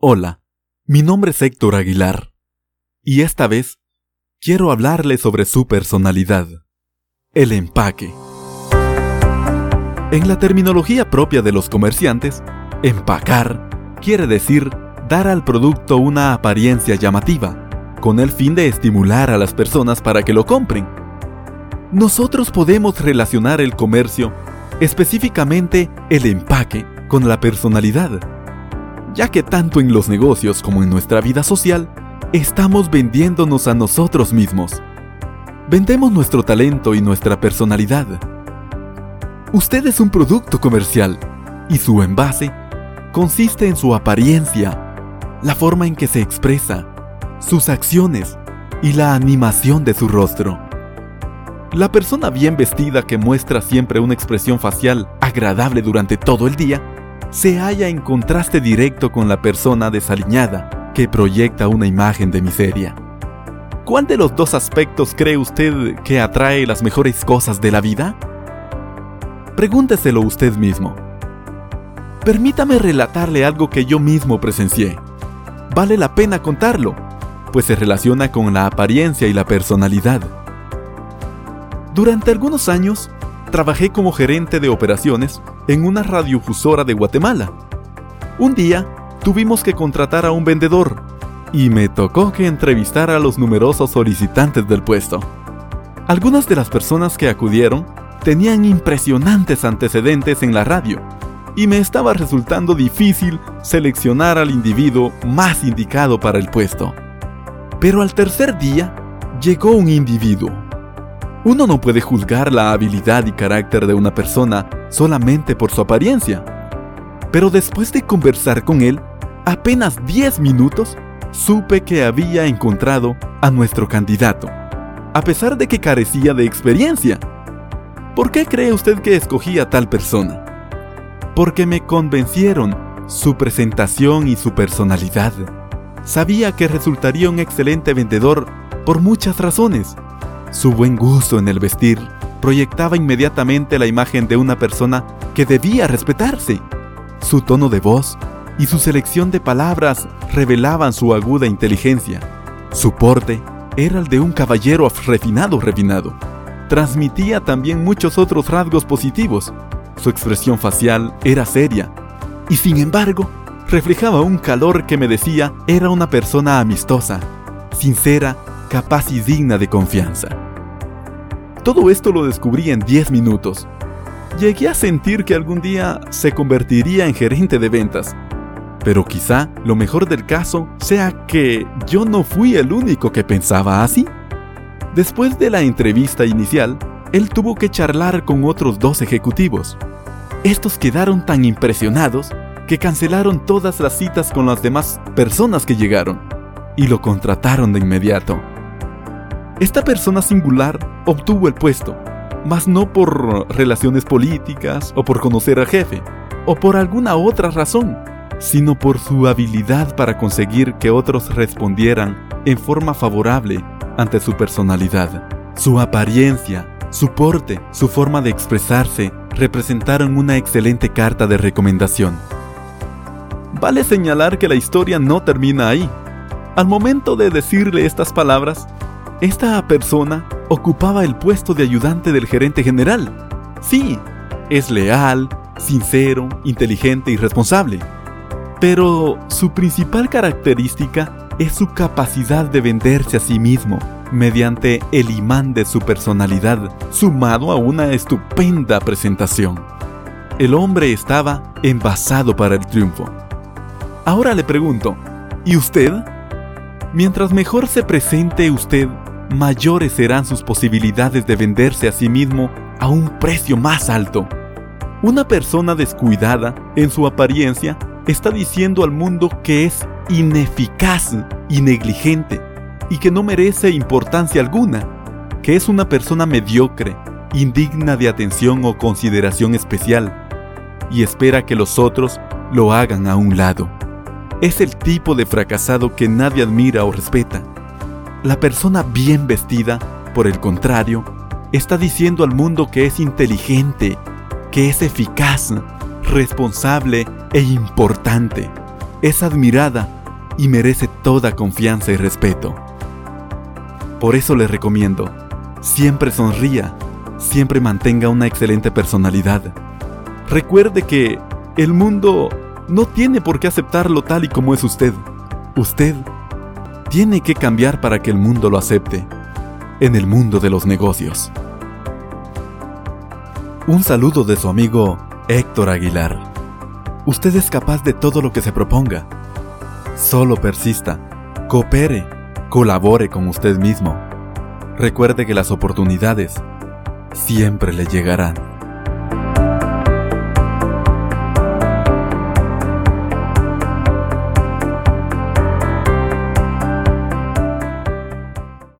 Hola, mi nombre es Héctor Aguilar y esta vez quiero hablarle sobre su personalidad, el empaque. En la terminología propia de los comerciantes, empacar quiere decir dar al producto una apariencia llamativa, con el fin de estimular a las personas para que lo compren. Nosotros podemos relacionar el comercio, específicamente el empaque, con la personalidad ya que tanto en los negocios como en nuestra vida social, estamos vendiéndonos a nosotros mismos. Vendemos nuestro talento y nuestra personalidad. Usted es un producto comercial y su envase consiste en su apariencia, la forma en que se expresa, sus acciones y la animación de su rostro. La persona bien vestida que muestra siempre una expresión facial agradable durante todo el día se halla en contraste directo con la persona desaliñada que proyecta una imagen de miseria. ¿Cuál de los dos aspectos cree usted que atrae las mejores cosas de la vida? Pregúnteselo usted mismo. Permítame relatarle algo que yo mismo presencié. Vale la pena contarlo, pues se relaciona con la apariencia y la personalidad. Durante algunos años, trabajé como gerente de operaciones en una radiofusora de Guatemala. Un día tuvimos que contratar a un vendedor y me tocó que entrevistara a los numerosos solicitantes del puesto. Algunas de las personas que acudieron tenían impresionantes antecedentes en la radio y me estaba resultando difícil seleccionar al individuo más indicado para el puesto. Pero al tercer día llegó un individuo uno no puede juzgar la habilidad y carácter de una persona solamente por su apariencia. Pero después de conversar con él, apenas 10 minutos, supe que había encontrado a nuestro candidato, a pesar de que carecía de experiencia. ¿Por qué cree usted que escogí a tal persona? Porque me convencieron su presentación y su personalidad. Sabía que resultaría un excelente vendedor por muchas razones su buen gusto en el vestir proyectaba inmediatamente la imagen de una persona que debía respetarse. Su tono de voz y su selección de palabras revelaban su aguda inteligencia. Su porte era el de un caballero refinado refinado. Transmitía también muchos otros rasgos positivos. Su expresión facial era seria y sin embargo reflejaba un calor que me decía era una persona amistosa, sincera capaz y digna de confianza. Todo esto lo descubrí en 10 minutos. Llegué a sentir que algún día se convertiría en gerente de ventas, pero quizá lo mejor del caso sea que yo no fui el único que pensaba así. Después de la entrevista inicial, él tuvo que charlar con otros dos ejecutivos. Estos quedaron tan impresionados que cancelaron todas las citas con las demás personas que llegaron y lo contrataron de inmediato. Esta persona singular obtuvo el puesto, mas no por relaciones políticas o por conocer al jefe, o por alguna otra razón, sino por su habilidad para conseguir que otros respondieran en forma favorable ante su personalidad. Su apariencia, su porte, su forma de expresarse representaron una excelente carta de recomendación. Vale señalar que la historia no termina ahí. Al momento de decirle estas palabras, esta persona ocupaba el puesto de ayudante del gerente general. Sí, es leal, sincero, inteligente y responsable. Pero su principal característica es su capacidad de venderse a sí mismo mediante el imán de su personalidad, sumado a una estupenda presentación. El hombre estaba envasado para el triunfo. Ahora le pregunto, ¿y usted? Mientras mejor se presente usted, mayores serán sus posibilidades de venderse a sí mismo a un precio más alto. Una persona descuidada en su apariencia está diciendo al mundo que es ineficaz y negligente y que no merece importancia alguna, que es una persona mediocre, indigna de atención o consideración especial, y espera que los otros lo hagan a un lado. Es el tipo de fracasado que nadie admira o respeta la persona bien vestida, por el contrario, está diciendo al mundo que es inteligente, que es eficaz, responsable e importante. es admirada y merece toda confianza y respeto. Por eso le recomiendo, siempre sonría, siempre mantenga una excelente personalidad. Recuerde que el mundo no tiene por qué aceptarlo tal y como es usted. Usted tiene que cambiar para que el mundo lo acepte en el mundo de los negocios. Un saludo de su amigo Héctor Aguilar. Usted es capaz de todo lo que se proponga. Solo persista, coopere, colabore con usted mismo. Recuerde que las oportunidades siempre le llegarán.